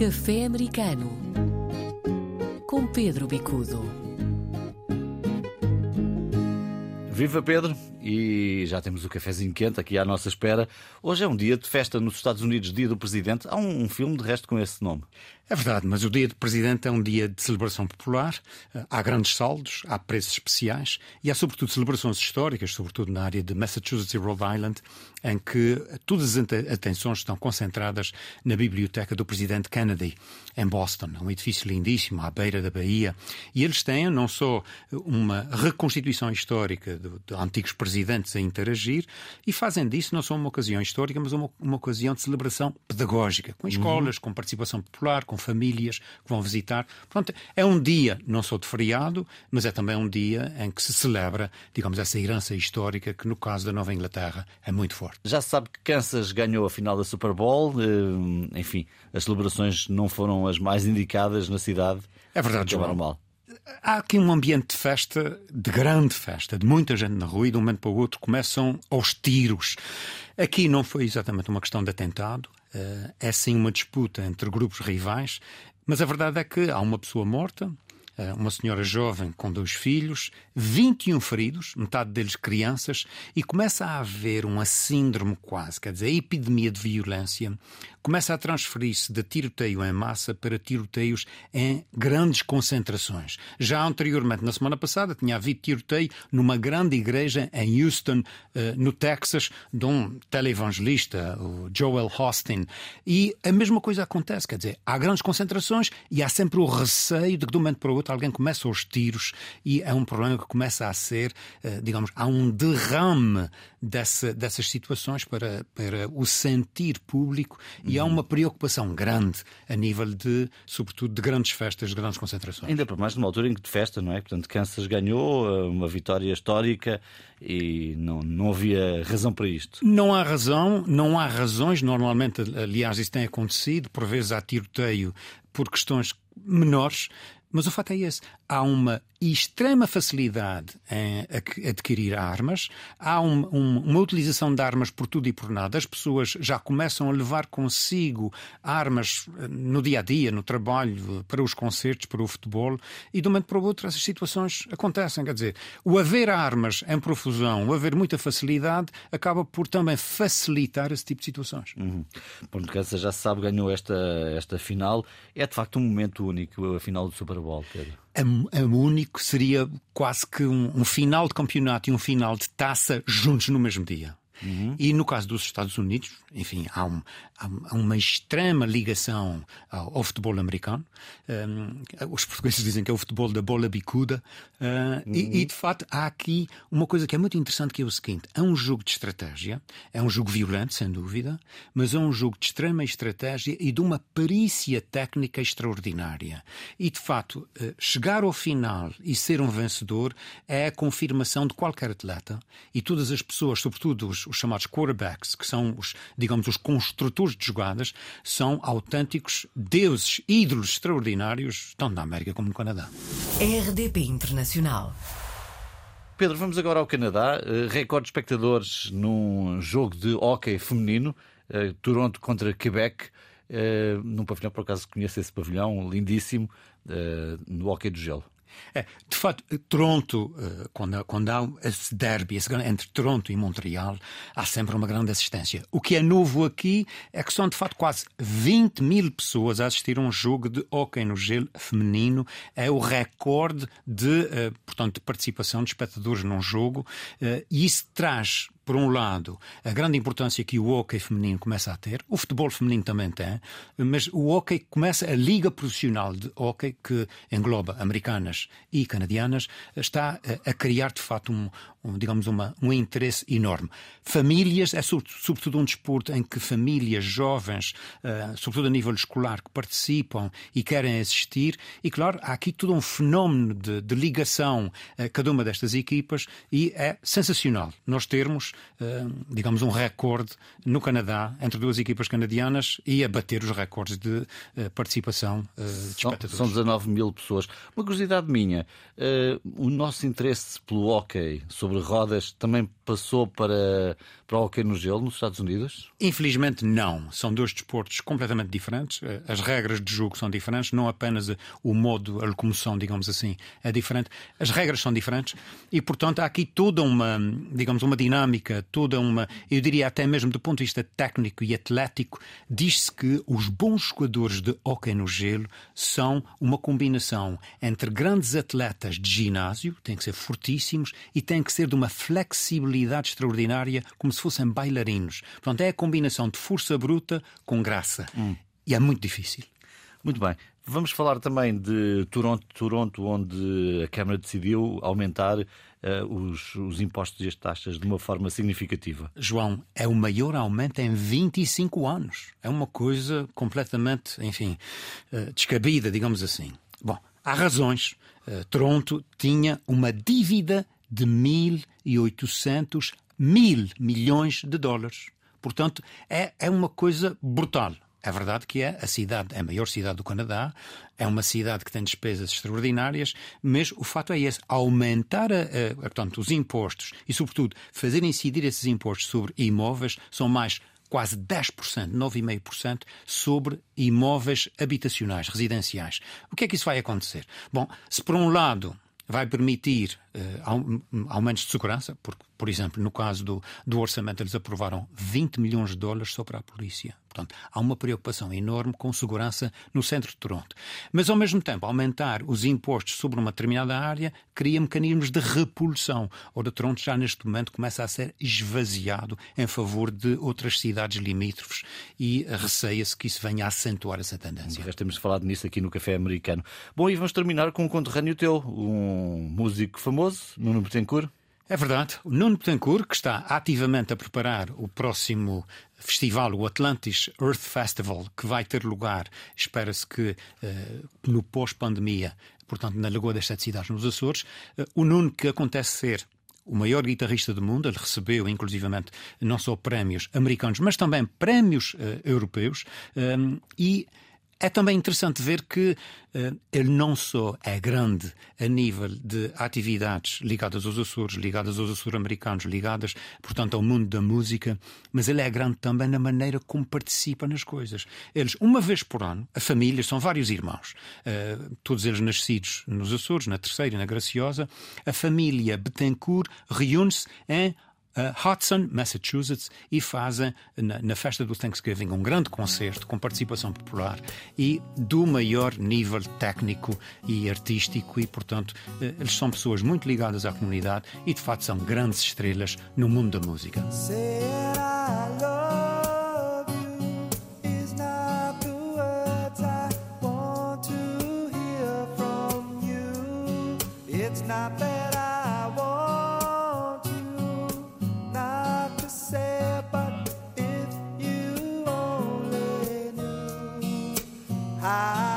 Café Americano com Pedro Bicudo. Viva Pedro! E já temos o cafezinho quente aqui à nossa espera. Hoje é um dia de festa nos Estados Unidos, Dia do Presidente. Há um, um filme de resto com esse nome. É verdade, mas o Dia do Presidente é um dia de celebração popular. Há grandes saldos, há preços especiais e há, sobretudo, celebrações históricas, sobretudo na área de Massachusetts e Rhode Island, em que todas as atenções estão concentradas na biblioteca do Presidente Kennedy, em Boston. É um edifício lindíssimo, à beira da Bahia. E eles têm não só uma reconstituição histórica de, de antigos presidentes a interagir, e fazem disso não só uma ocasião histórica, mas uma, uma ocasião de celebração pedagógica, com escolas, uhum. com participação popular, com famílias que vão visitar. Pronto, é um dia não só de feriado, mas é também um dia em que se celebra, digamos, essa herança histórica que, no caso da Nova Inglaterra, é muito forte. Já se sabe que Kansas ganhou a final da Super Bowl. Eh, enfim, as celebrações não foram as mais indicadas na cidade. É verdade, João. Mal. Há aqui um ambiente de festa, de grande festa, de muita gente na rua e de um momento para o outro começam aos tiros. Aqui não foi exatamente uma questão de atentado, eh, é sim uma disputa entre grupos rivais, mas a verdade é que há uma pessoa morta, uma senhora jovem com dois filhos, 21 feridos, metade deles crianças, e começa a haver uma síndrome quase, quer dizer, a epidemia de violência começa a transferir-se de tiroteio em massa para tiroteios em grandes concentrações. Já anteriormente, na semana passada, tinha havido tiroteio numa grande igreja em Houston, eh, no Texas, de um televangelista, o Joel Austin. E a mesma coisa acontece, quer dizer, há grandes concentrações e há sempre o receio de que de um momento para o outro alguém começa os tiros e é um problema que começa a ser, eh, digamos, há um derrame dessa, dessas situações para, para o sentir público e há uma preocupação grande a nível de, sobretudo, de grandes festas, de grandes concentrações. Ainda para mais numa altura em que de festa, não é? Portanto, Kansas ganhou eh, uma vitória histórica e não, não havia razão para isto. Não há razão, não há razões. Normalmente, aliás, isso tem acontecido. Por vezes há tiroteio por questões menores. Mas o fato é esse. Há uma extrema facilidade em adquirir armas, há um, um, uma utilização de armas por tudo e por nada. As pessoas já começam a levar consigo armas eh, no dia a dia, no trabalho, para os concertos, para o futebol, e de um momento para o outro essas situações acontecem. Quer dizer, o haver armas em profusão, o haver muita facilidade, acaba por também facilitar esse tipo de situações. Uhum. Bom, já sabe, ganhou esta, esta final. É de facto um momento único, a final do Super Bowl, Pedro é, é único seria quase que um, um final de campeonato e um final de taça juntos no mesmo dia. Uhum. E no caso dos Estados Unidos, enfim, há, um, há uma extrema ligação ao, ao futebol americano. Um, os portugueses dizem que é o futebol da bola bicuda. Uh, uhum. e, e, de facto, há aqui uma coisa que é muito interessante, que é o seguinte: é um jogo de estratégia, é um jogo violento, sem dúvida, mas é um jogo de extrema estratégia e de uma perícia técnica extraordinária. E, de facto, uh, chegar ao final e ser um vencedor é a confirmação de qualquer atleta e todas as pessoas, sobretudo os, os chamados quarterbacks, que são os, digamos, os construtores de jogadas, são autênticos deuses, ídolos extraordinários, tanto na América como no Canadá. RDP Internacional. Pedro, vamos agora ao Canadá. Uh, recorde de espectadores num jogo de hóquei feminino, uh, Toronto contra Quebec. Uh, num pavilhão, por acaso conheço esse pavilhão, lindíssimo, no hóquei do gelo. É, de facto, Toronto, eh, quando, quando há esse derby entre Toronto e Montreal, há sempre uma grande assistência. O que é novo aqui é que são, de facto, quase 20 mil pessoas a assistir a um jogo de hóquei no gelo feminino. É o recorde de, eh, portanto, de participação de espectadores num jogo. Eh, e isso traz por um lado, a grande importância que o hockey feminino começa a ter, o futebol feminino também tem, mas o hockey começa, a liga profissional de hockey, que engloba americanas e canadianas, está a, criar de facto um, um digamos, uma, um interesse enorme. Famílias, é sobretudo um desporto em que famílias jovens, uh, sobretudo a nível escolar, que participam e querem assistir, e claro, há aqui todo um fenómeno de, de ligação a cada uma destas equipas e é sensacional nós termos eh, digamos, um recorde no Canadá entre duas equipas canadianas e a bater os recordes de eh, participação de espectadores. São 19 mil pessoas. Uma curiosidade minha, o nosso interesse pelo hockey sobre sobre rodas também passou para, para o hockey no gelo nos Estados Unidos? Infelizmente não. São dois desportos completamente diferentes. Eh, as regras de jogo são diferentes, não apenas o modo, a locomoção, digamos assim, é diferente. As regras são diferentes e, portanto, há aqui toda uma, digamos, uma dinâmica, toda uma, eu diria até mesmo do ponto de vista técnico e atlético, diz-se que os bons jogadores de hockey no gelo são uma combinação entre grandes atletas de ginásio, têm que ser fortíssimos e têm que ser de uma flexibilidade extraordinária, como se fossem bailarinos. Portanto, é a combinação de força bruta com graça. Hum. E é muito difícil. Muito bem. Vamos falar também de Toronto, Toronto onde a Câmara decidiu aumentar uh, os, os impostos e as taxas de uma forma significativa. João, é o maior aumento em 25 anos. É uma coisa completamente, enfim, uh, descabida, digamos assim. Bom, há razões. Uh, Toronto tinha uma dívida de 1.800 mil milhões de dólares. Portanto, é, é uma coisa brutal. É verdade que é a cidade, é a maior cidade do Canadá, é uma cidade que tem despesas extraordinárias, mas o fato é esse: aumentar a, a, portanto, os impostos e, sobretudo, fazer incidir esses impostos sobre imóveis são mais quase 10%, 9,5% sobre imóveis habitacionais, residenciais. O que é que isso vai acontecer? Bom, se por um lado vai permitir uh, aumentos de segurança, porque, por exemplo, no caso do, do orçamento, eles aprovaram 20 milhões de dólares só para a polícia. Portanto, há uma preocupação enorme com segurança no centro de Toronto. Mas, ao mesmo tempo, aumentar os impostos sobre uma determinada área cria mecanismos de repulsão. Ora, Toronto já neste momento começa a ser esvaziado em favor de outras cidades limítrofes e receia-se que isso venha a acentuar essa tendência. Já temos falado nisso aqui no Café Americano. Bom, e vamos terminar com um conterrâneo teu, um músico famoso, Nuno Betancourt. É verdade. O Nuno Betancourt, que está ativamente a preparar o próximo festival, o Atlantis Earth Festival, que vai ter lugar, espera-se que uh, no pós-pandemia, portanto, na Lagoa das Sete Cidades, nos Açores. Uh, o Nuno, que acontece ser o maior guitarrista do mundo, ele recebeu inclusivamente não só prémios americanos, mas também prémios uh, europeus, e é também interessante ver que uh, ele não só é grande a nível de atividades ligadas aos Açores, ligadas aos Açores-americanos, ligadas, portanto, ao mundo da música, mas ele é grande também na maneira como participa nas coisas. Eles, uma vez por ano, a família, são vários irmãos, uh, todos eles nascidos nos Açores, na Terceira e na Graciosa, a família Betancourt reúne-se em Hudson, Massachusetts, e fazem na, na, festa do Thanksgiving um grande concerto com participação popular e do maior nível técnico e artístico, e portanto uh, eles são pessoas muito ligadas à comunidade e de facto são grandes estrelas no mundo da música. It's Ah.